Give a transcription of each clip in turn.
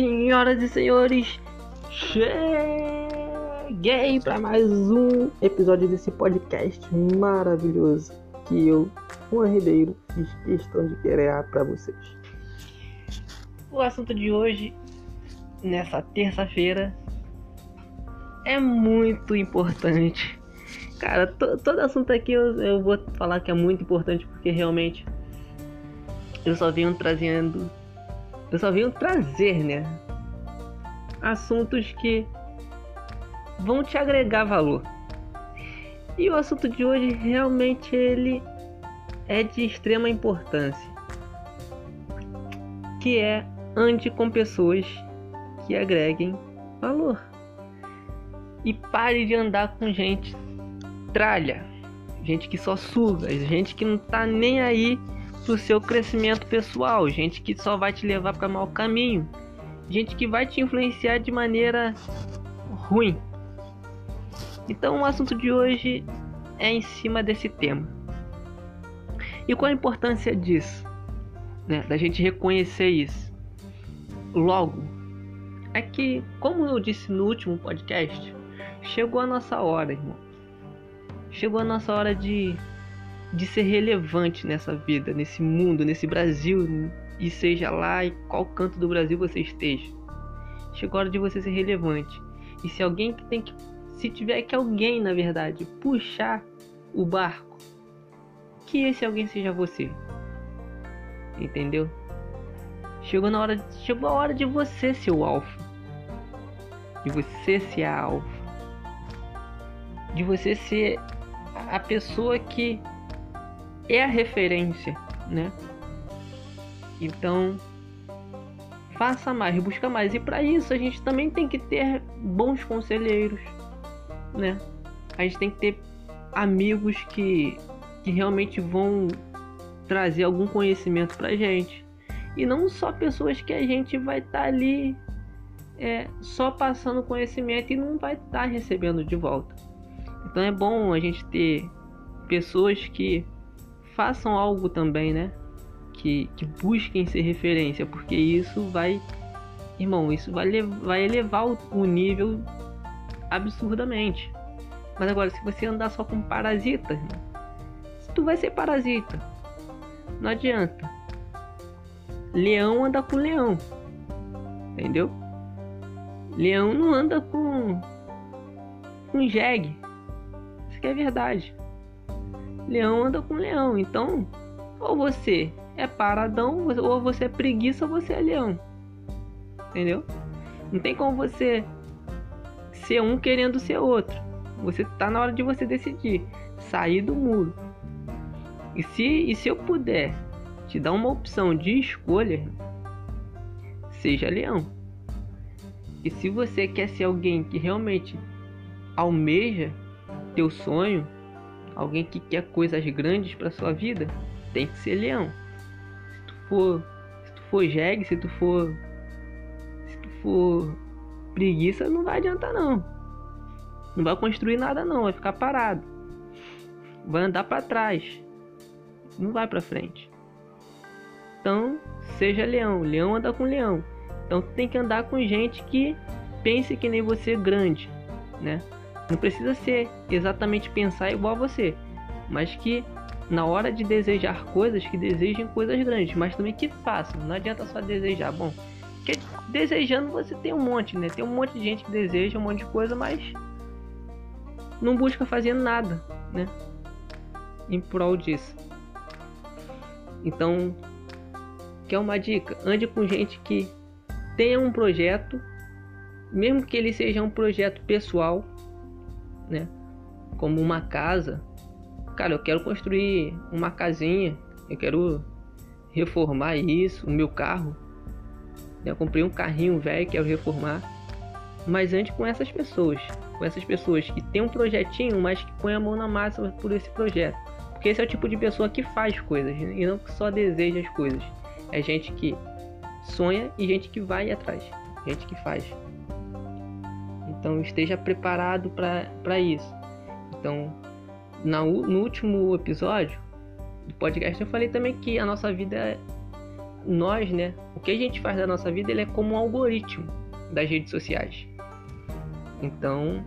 Senhoras e senhores, cheguei para mais um episódio desse podcast maravilhoso que eu, Juan Ribeiro, fiz questão de criar para vocês. O assunto de hoje, nessa terça-feira, é muito importante. Cara, todo assunto aqui eu, eu vou falar que é muito importante porque realmente eu só venho trazendo eu só venho trazer, né? Assuntos que vão te agregar valor. E o assunto de hoje realmente ele é de extrema importância. Que é ande com pessoas que agreguem valor. E pare de andar com gente tralha, gente que só suga, gente que não tá nem aí pro seu crescimento pessoal, gente que só vai te levar para mau caminho, gente que vai te influenciar de maneira ruim. Então o assunto de hoje é em cima desse tema. E qual a importância disso? Né? Da gente reconhecer isso. Logo, é que, como eu disse no último podcast, chegou a nossa hora, irmão. Chegou a nossa hora de de ser relevante nessa vida, nesse mundo, nesse Brasil, e seja lá em qual canto do Brasil você esteja. Chegou a hora de você ser relevante. E se alguém que tem que. Se tiver que alguém, na verdade, puxar o barco, que esse alguém seja você. Entendeu? Chegou na hora. Chegou a hora de você ser o alfa. De você ser a alfa. De você ser a pessoa que é a referência, né? Então, faça mais, busca mais. E para isso a gente também tem que ter bons conselheiros, né? A gente tem que ter amigos que, que realmente vão trazer algum conhecimento pra gente. E não só pessoas que a gente vai estar tá ali é, só passando conhecimento e não vai estar tá recebendo de volta. Então é bom a gente ter pessoas que façam algo também, né? Que, que busquem ser referência, porque isso vai, irmão, isso vai, vai elevar o, o nível absurdamente. Mas agora, se você andar só com parasita, irmão, tu vai ser parasita. Não adianta. Leão anda com leão. Entendeu? Leão não anda com com jegue. Isso que é verdade leão anda com leão. Então, ou você é paradão, ou você é preguiça, ou você é leão. Entendeu? Não tem como você ser um querendo ser outro. Você tá na hora de você decidir sair do muro. E se, e se eu puder te dar uma opção de escolha, seja leão. E se você quer ser alguém que realmente almeja teu sonho, alguém que quer coisas grandes para sua vida, tem que ser leão. Se tu for, se tu for jegue, se tu for se tu for preguiça, não vai adiantar não. Não vai construir nada não, vai ficar parado. Vai andar para trás. Não vai para frente. Então, seja leão. Leão anda com leão. Então, tem que andar com gente que pense que nem você grande, né? Não precisa ser exatamente pensar igual a você, mas que na hora de desejar coisas, que desejem coisas grandes, mas também que façam. Não adianta só desejar. Bom, porque desejando você tem um monte, né? Tem um monte de gente que deseja um monte de coisa, mas não busca fazer nada, né? Em prol disso. Então, quer uma dica? Ande com gente que tenha um projeto, mesmo que ele seja um projeto pessoal, né? Como uma casa. Cara, eu quero construir uma casinha, eu quero reformar isso, o meu carro. Eu comprei um carrinho velho que eu reformar. Mas antes com essas pessoas, com essas pessoas que tem um projetinho, mas que põe a mão na massa por esse projeto. Porque esse é o tipo de pessoa que faz coisas e não que só deseja as coisas. É gente que sonha e gente que vai atrás, gente que faz. Então esteja preparado para isso. Então, na, no último episódio do podcast eu falei também que a nossa vida nós, né, o que a gente faz da nossa vida, ele é como um algoritmo das redes sociais. Então,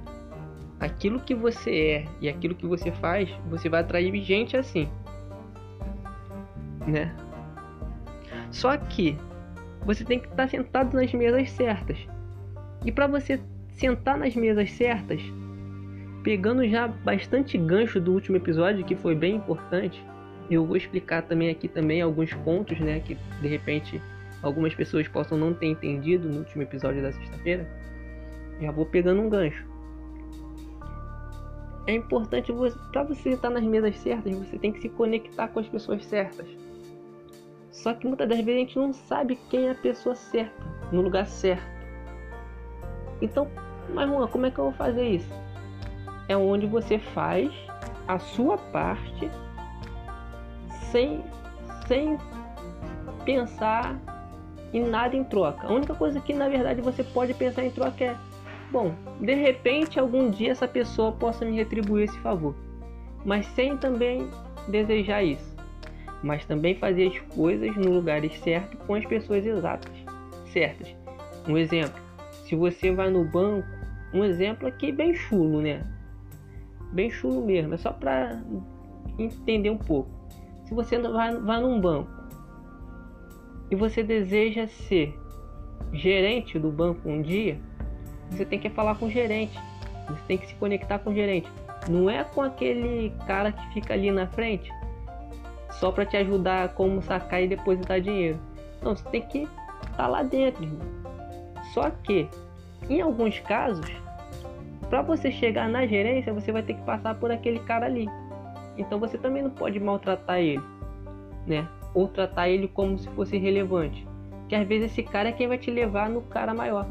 aquilo que você é e aquilo que você faz, você vai atrair gente assim, né? Só que você tem que estar sentado nas mesas certas. E para você sentar nas mesas certas, pegando já bastante gancho do último episódio, que foi bem importante, eu vou explicar também aqui também alguns pontos, né, que de repente algumas pessoas possam não ter entendido no último episódio da sexta-feira. Já vou pegando um gancho. É importante você, para você estar nas mesas certas, você tem que se conectar com as pessoas certas. Só que muitas das vezes a gente não sabe quem é a pessoa certa, no lugar certo. Então, mas Juan, como é que eu vou fazer isso? É onde você faz a sua parte sem, sem pensar em nada em troca. A única coisa que na verdade você pode pensar em troca é: bom, de repente algum dia essa pessoa possa me retribuir esse favor, mas sem também desejar isso. Mas também fazer as coisas no lugar certo com as pessoas exatas, certas. Um exemplo: se você vai no banco, um exemplo aqui bem chulo, né? Bem chulo mesmo, é só para entender um pouco. Se você vai, vai num banco e você deseja ser gerente do banco um dia, você tem que falar com o gerente. Você tem que se conectar com o gerente. Não é com aquele cara que fica ali na frente só para te ajudar como sacar e depositar dinheiro. Não, você tem que estar tá lá dentro, irmão. Só que, em alguns casos, para você chegar na gerência, você vai ter que passar por aquele cara ali. Então você também não pode maltratar ele, né? Ou tratar ele como se fosse relevante. Que às vezes esse cara é quem vai te levar no cara maior.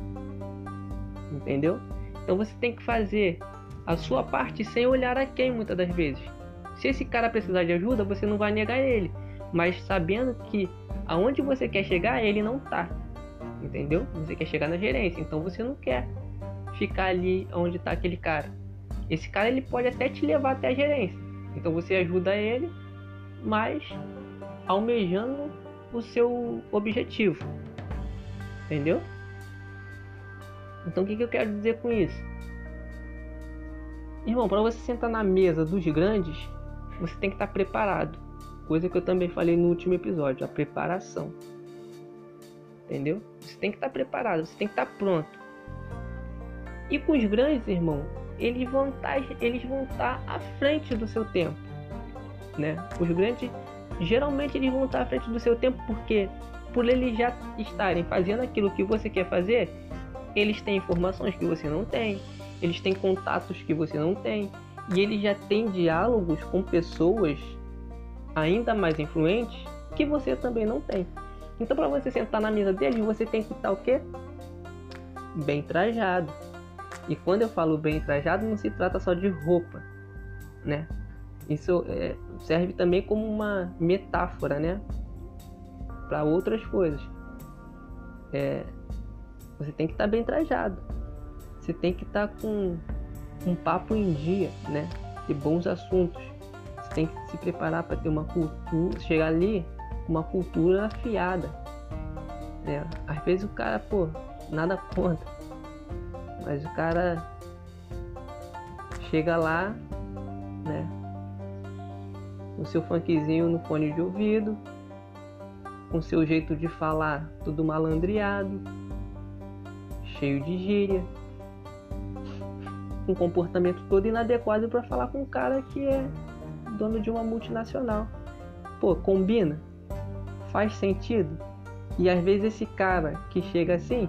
Entendeu? Então você tem que fazer a sua parte sem olhar a quem muitas das vezes. Se esse cara precisar de ajuda, você não vai negar ele, mas sabendo que aonde você quer chegar, ele não tá. Entendeu? Você quer chegar na gerência, então você não quer ficar ali onde está aquele cara. Esse cara ele pode até te levar até a gerência. Então você ajuda ele, mas almejando o seu objetivo. Entendeu? Então o que, que eu quero dizer com isso? Irmão, para você sentar na mesa dos grandes, você tem que estar tá preparado. Coisa que eu também falei no último episódio, a preparação. Entendeu? Você tem que estar tá preparado, você tem que estar tá pronto. E com os grandes, irmão, eles vão estar, tá, eles vão estar à frente do seu tempo, né? Os grandes, geralmente eles vão estar à frente do seu tempo porque por eles já estarem fazendo aquilo que você quer fazer, eles têm informações que você não tem, eles têm contatos que você não tem, e eles já têm diálogos com pessoas ainda mais influentes que você também não tem. Então, para você sentar na mesa deles, você tem que estar o quê? Bem trajado. E quando eu falo bem trajado, não se trata só de roupa, né? Isso é, serve também como uma metáfora, né? Para outras coisas. É, você tem que estar bem trajado. Você tem que estar com um papo em dia, né? Ter bons assuntos. Você tem que se preparar para ter uma cultura, chegar ali uma cultura afiada. Né? Às vezes o cara, pô, nada conta mas o cara chega lá, né? Com seu funkzinho no fone de ouvido, com seu jeito de falar tudo malandreado, cheio de gíria, um comportamento todo inadequado para falar com um cara que é dono de uma multinacional. Pô, combina? Faz sentido? E às vezes esse cara que chega assim,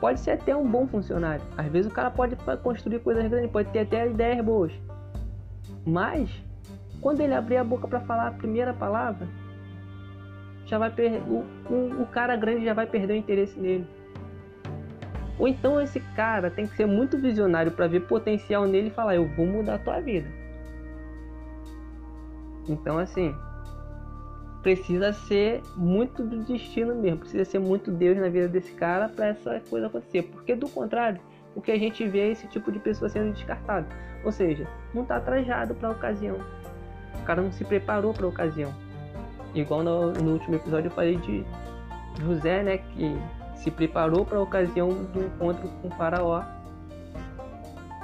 pode ser até um bom funcionário. Às vezes o cara pode construir coisas grandes, pode ter até ideias boas. Mas quando ele abrir a boca para falar a primeira palavra, já vai o, o, o cara grande já vai perder o interesse nele. Ou então esse cara tem que ser muito visionário para ver potencial nele e falar: Eu vou mudar a tua vida. Então, assim, precisa ser muito do destino mesmo, precisa ser muito Deus na vida desse cara para essa coisa acontecer. Porque do contrário, o que a gente vê é esse tipo de pessoa sendo descartado. Ou seja, não está trajado para a ocasião. O cara não se preparou para a ocasião. Igual no, no, último episódio eu falei de José, né, que se preparou para a ocasião do encontro com o faraó.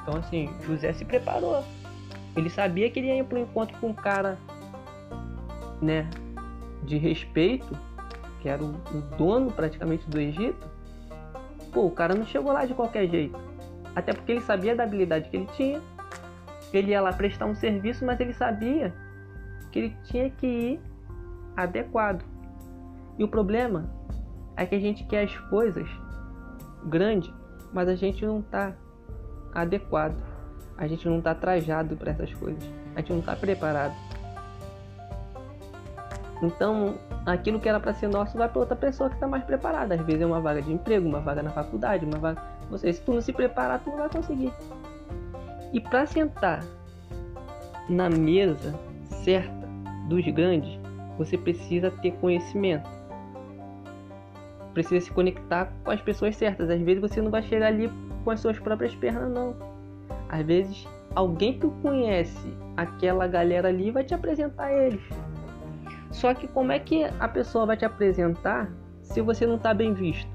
Então assim, José se preparou. Ele sabia que ele ia para o encontro com um cara, né, de respeito, que era o, o dono praticamente do Egito. Pô, o cara não chegou lá de qualquer jeito. Até porque ele sabia da habilidade que ele tinha. Ele ia lá prestar um serviço, mas ele sabia que ele tinha que ir adequado. E o problema é que a gente quer as coisas grandes, mas a gente não está adequado. A gente não está trajado para essas coisas. A gente não está preparado. Então, aquilo que era para ser nosso vai para outra pessoa que está mais preparada. Às vezes é uma vaga de emprego, uma vaga na faculdade, uma vaga. Você, se tu não se preparar, tu não vai conseguir. E para sentar na mesa certa dos grandes, você precisa ter conhecimento. Precisa se conectar com as pessoas certas. Às vezes você não vai chegar ali com as suas próprias pernas, não. Às vezes alguém que conhece aquela galera ali vai te apresentar eles. Só que como é que a pessoa vai te apresentar se você não está bem visto?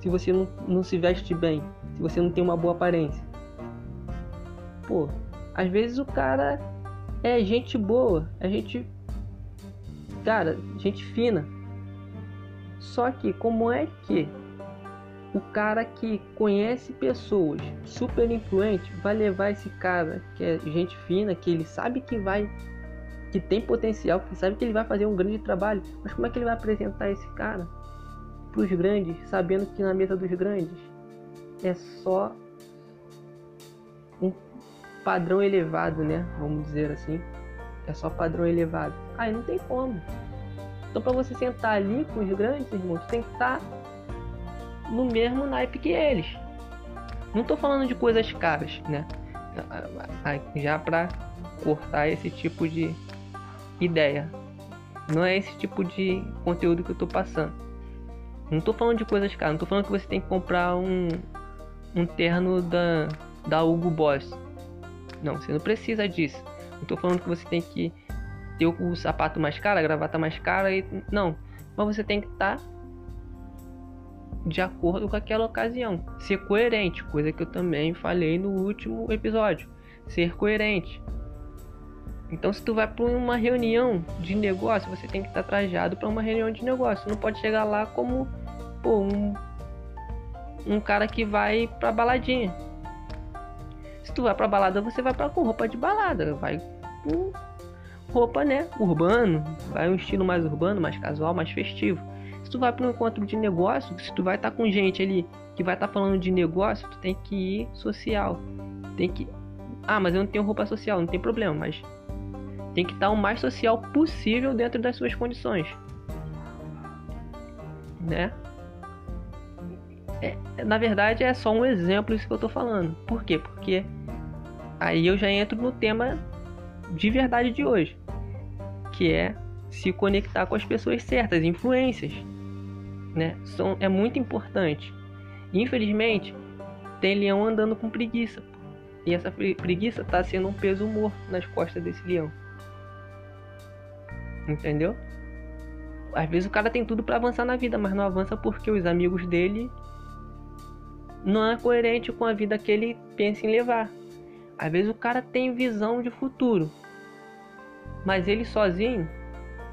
Se você não, não se veste bem? Se você não tem uma boa aparência? Pô, às vezes o cara é gente boa, é gente. Cara, gente fina. Só que como é que o cara que conhece pessoas super influentes vai levar esse cara que é gente fina, que ele sabe que vai que tem potencial, que sabe que ele vai fazer um grande trabalho, mas como é que ele vai apresentar esse cara para os grandes, sabendo que na mesa dos grandes é só um padrão elevado, né? Vamos dizer assim, é só padrão elevado. Aí não tem como. Então, para você sentar ali com os grandes, irmãos, tem que estar no mesmo naipe que eles. Não estou falando de coisas caras, né? Já para cortar esse tipo de ideia. Não é esse tipo de conteúdo que eu tô passando. Não tô falando de coisas caras, não tô falando que você tem que comprar um, um terno da, da Hugo Boss. Não, você não precisa disso. Não tô falando que você tem que ter o sapato mais caro, a gravata mais cara e. Não. Mas você tem que estar tá de acordo com aquela ocasião. Ser coerente, coisa que eu também falei no último episódio. Ser coerente. Então, se tu vai para uma reunião de negócio, você tem que estar trajado para uma reunião de negócio. Não pode chegar lá como pô, um, um cara que vai para baladinha. Se tu vai para balada, você vai para com roupa de balada, vai com roupa, né, urbano, vai um estilo mais urbano, mais casual, mais festivo. Se tu vai para um encontro de negócio, se tu vai estar tá com gente ali que vai estar tá falando de negócio, tu tem que ir social. Tem que Ah, mas eu não tenho roupa social, não tem problema, mas tem que estar o mais social possível dentro das suas condições. Né? É, na verdade é só um exemplo isso que eu tô falando. Por quê? Porque aí eu já entro no tema de verdade de hoje, que é se conectar com as pessoas certas, influências, né? São, é muito importante. Infelizmente, tem leão andando com preguiça. E essa preguiça está sendo um peso morto nas costas desse leão. Entendeu? Às vezes o cara tem tudo para avançar na vida, mas não avança porque os amigos dele não é coerente com a vida que ele pensa em levar. Às vezes o cara tem visão de futuro, mas ele sozinho,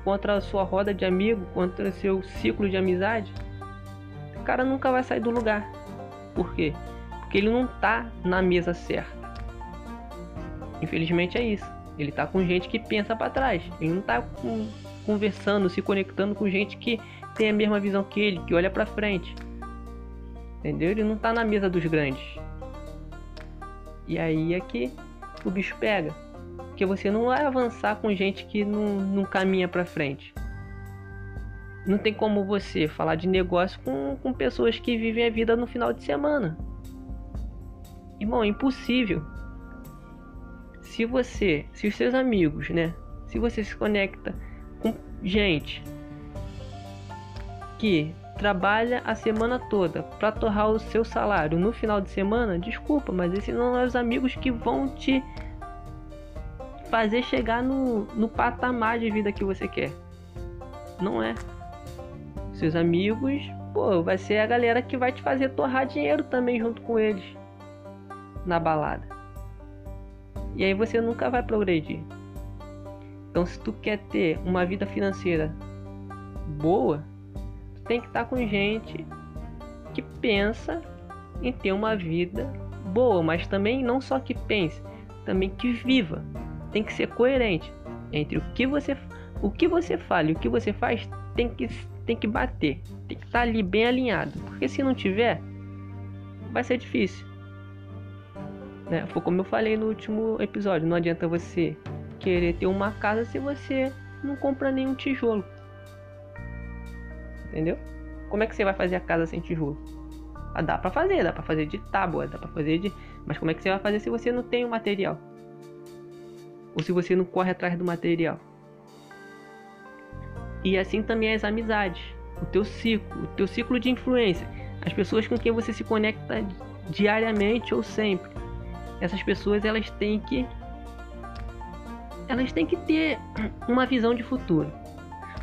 contra a sua roda de amigo, contra seu ciclo de amizade, o cara nunca vai sair do lugar. Por quê? Porque ele não tá na mesa certa. Infelizmente é isso. Ele tá com gente que pensa para trás. Ele não tá com, conversando, se conectando com gente que tem a mesma visão que ele, que olha para frente. Entendeu? Ele não tá na mesa dos grandes. E aí é que o bicho pega. Porque você não vai avançar com gente que não, não caminha para frente. Não tem como você falar de negócio com, com pessoas que vivem a vida no final de semana. Irmão, é impossível se você, se os seus amigos, né, se você se conecta com gente que trabalha a semana toda para torrar o seu salário no final de semana, desculpa, mas esses não são os amigos que vão te fazer chegar no, no patamar de vida que você quer. Não é. Seus amigos, pô, vai ser a galera que vai te fazer torrar dinheiro também junto com eles na balada. E aí você nunca vai progredir. Então, se tu quer ter uma vida financeira boa, tu tem que estar com gente que pensa em ter uma vida boa, mas também não só que pense, também que viva. Tem que ser coerente entre o que você o que você fala e o que você faz tem que tem que bater, tem que estar ali bem alinhado, porque se não tiver, vai ser difícil. Né? Foi como eu falei no último episódio, não adianta você querer ter uma casa se você não compra nenhum tijolo. Entendeu? Como é que você vai fazer a casa sem tijolo? Ah, dá para fazer, dá para fazer de tábua, dá para fazer de, mas como é que você vai fazer se você não tem o material? Ou se você não corre atrás do material? E assim também as amizades, o teu ciclo, o teu ciclo de influência, as pessoas com quem você se conecta diariamente ou sempre. Essas pessoas elas têm que elas têm que ter uma visão de futuro.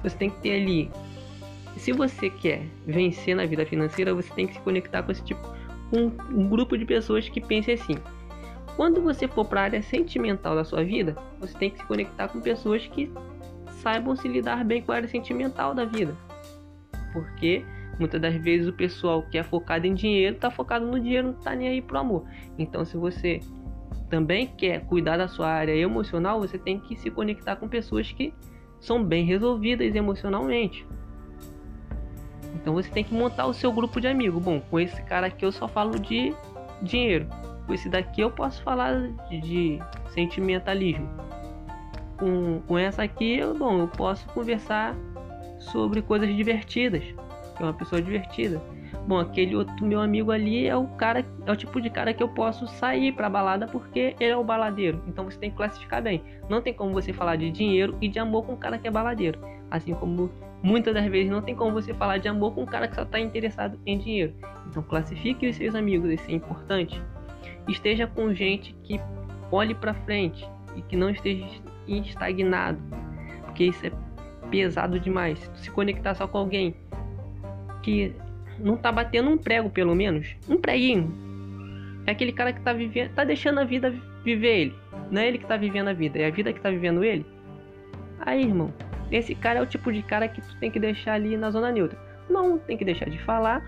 Você tem que ter ali. Se você quer vencer na vida financeira, você tem que se conectar com esse tipo, um, um grupo de pessoas que pensem assim. Quando você for para a área sentimental da sua vida, você tem que se conectar com pessoas que saibam se lidar bem com a área sentimental da vida. Porque muitas das vezes o pessoal que é focado em dinheiro está focado no dinheiro, não está nem aí pro amor. Então, se você também quer cuidar da sua área emocional, você tem que se conectar com pessoas que são bem resolvidas emocionalmente. Então você tem que montar o seu grupo de amigos. Bom, com esse cara aqui eu só falo de dinheiro. Com esse daqui eu posso falar de sentimentalismo. Com, com essa aqui, bom, eu posso conversar sobre coisas divertidas. Que é uma pessoa divertida. Bom, aquele outro meu amigo ali é o cara, é o tipo de cara que eu posso sair pra balada porque ele é o baladeiro. Então você tem que classificar bem. Não tem como você falar de dinheiro e de amor com um cara que é baladeiro. Assim como muitas das vezes não tem como você falar de amor com um cara que só está interessado em dinheiro. Então classifique os seus amigos, isso é importante. Esteja com gente que olhe para frente e que não esteja estagnado, porque isso é pesado demais. Se conectar só com alguém que não tá batendo um prego, pelo menos. Um preguinho. É aquele cara que tá vivendo, tá deixando a vida viver ele. Não é ele que tá vivendo a vida, é a vida que tá vivendo ele. Aí, irmão, esse cara é o tipo de cara que tu tem que deixar ali na zona neutra. Não tem que deixar de falar,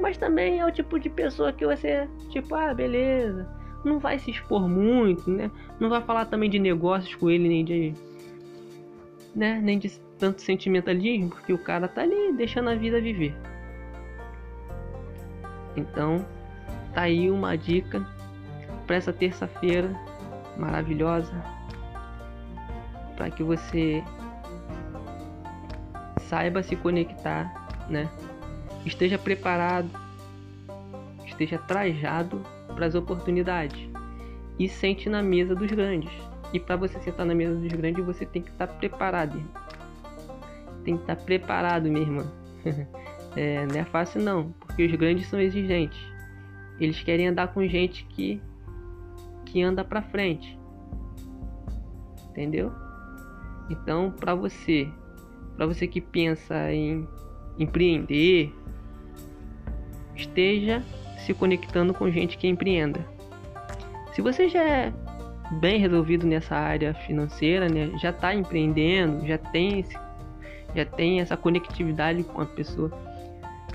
mas também é o tipo de pessoa que você, tipo, ah, beleza, não vai se expor muito, né? Não vai falar também de negócios com ele, nem de. né? Nem de tanto sentimentalismo, porque o cara tá ali deixando a vida viver. Então, tá aí uma dica para essa terça-feira maravilhosa para que você saiba se conectar, né? Esteja preparado, esteja trajado para as oportunidades e sente na mesa dos grandes. E para você sentar na mesa dos grandes, você tem que estar tá preparado. Tem que estar tá preparado, minha irmã. é, não é fácil não, porque os grandes são exigentes. Eles querem andar com gente que que anda para frente. Entendeu? Então, para você, para você que pensa em empreender, esteja se conectando com gente que empreenda. Se você já é bem resolvido nessa área financeira, né, já está empreendendo, já tem já tem essa conectividade com a pessoa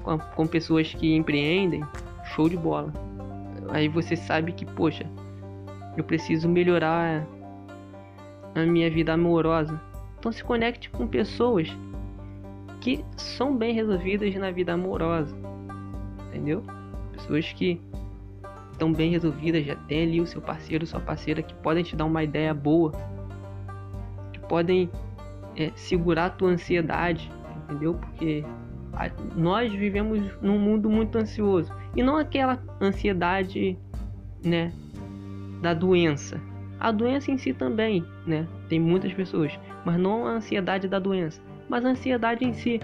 com, com pessoas que empreendem, show de bola. Aí você sabe que, poxa, eu preciso melhorar a minha vida amorosa. Então se conecte com pessoas que são bem resolvidas na vida amorosa. Entendeu? Pessoas que estão bem resolvidas, já tem ali o seu parceiro, sua parceira que podem te dar uma ideia boa, que podem é, segurar a tua ansiedade, entendeu? Porque nós vivemos num mundo muito ansioso e não aquela ansiedade, né, da doença. A doença em si também, né? Tem muitas pessoas, mas não a ansiedade da doença, mas a ansiedade em si,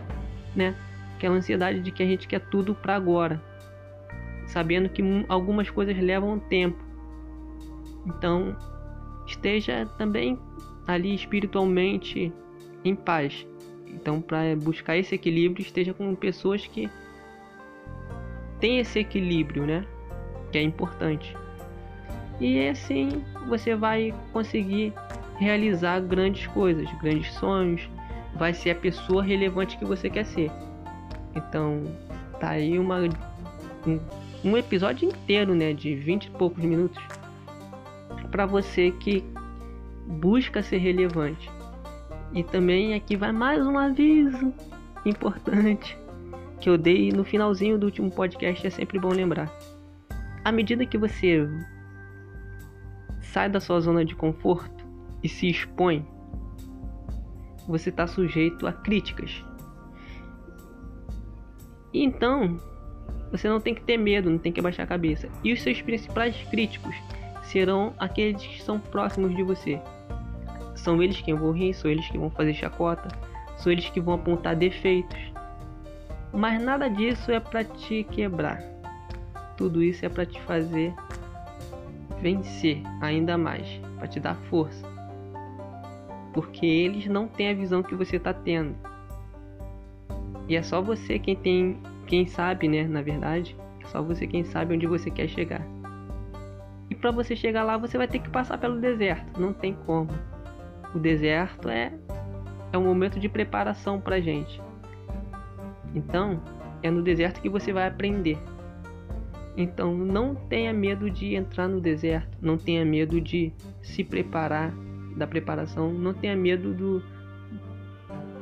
né? Aquela ansiedade de que a gente quer tudo para agora, sabendo que algumas coisas levam tempo. Então, esteja também ali espiritualmente em paz Então, para buscar esse equilíbrio, esteja com pessoas que têm esse equilíbrio, né? Que é importante. E assim você vai conseguir realizar grandes coisas, grandes sonhos, vai ser a pessoa relevante que você quer ser. Então, tá aí uma um, um episódio inteiro, né, de 20 e poucos minutos para você que busca ser relevante. E também aqui vai mais um aviso importante que eu dei no finalzinho do último podcast, é sempre bom lembrar. À medida que você sai da sua zona de conforto e se expõe, você está sujeito a críticas. Então, você não tem que ter medo, não tem que abaixar a cabeça. E os seus principais críticos serão aqueles que são próximos de você. São eles que vão rir, são eles que vão fazer chacota, são eles que vão apontar defeitos. Mas nada disso é para te quebrar. Tudo isso é para te fazer vencer ainda mais, para te dar força. Porque eles não têm a visão que você está tendo. E é só você quem tem, quem sabe, né, na verdade, é só você quem sabe onde você quer chegar. E para você chegar lá, você vai ter que passar pelo deserto, não tem como. O deserto é é um momento de preparação para gente. Então, é no deserto que você vai aprender. Então não tenha medo de entrar no deserto, não tenha medo de se preparar da preparação, não tenha medo do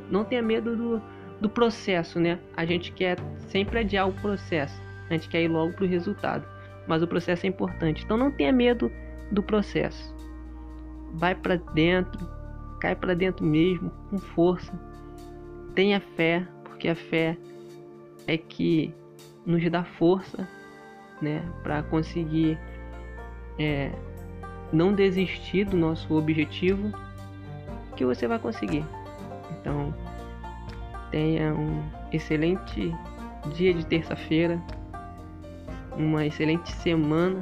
não tenha medo do, do processo, né? A gente quer sempre adiar o processo, a gente quer ir logo pro resultado, mas o processo é importante. Então não tenha medo do processo. Vai para dentro, cai para dentro mesmo, com força. Tenha fé, porque a fé é que nos dá força né, para conseguir é, não desistir do nosso objetivo, que você vai conseguir. Então, tenha um excelente dia de terça-feira, uma excelente semana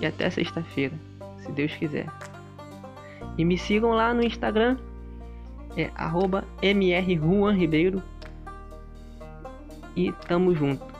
e até sexta-feira, se Deus quiser. E me sigam lá no Instagram, é arroba mrruanribeiro e tamo junto.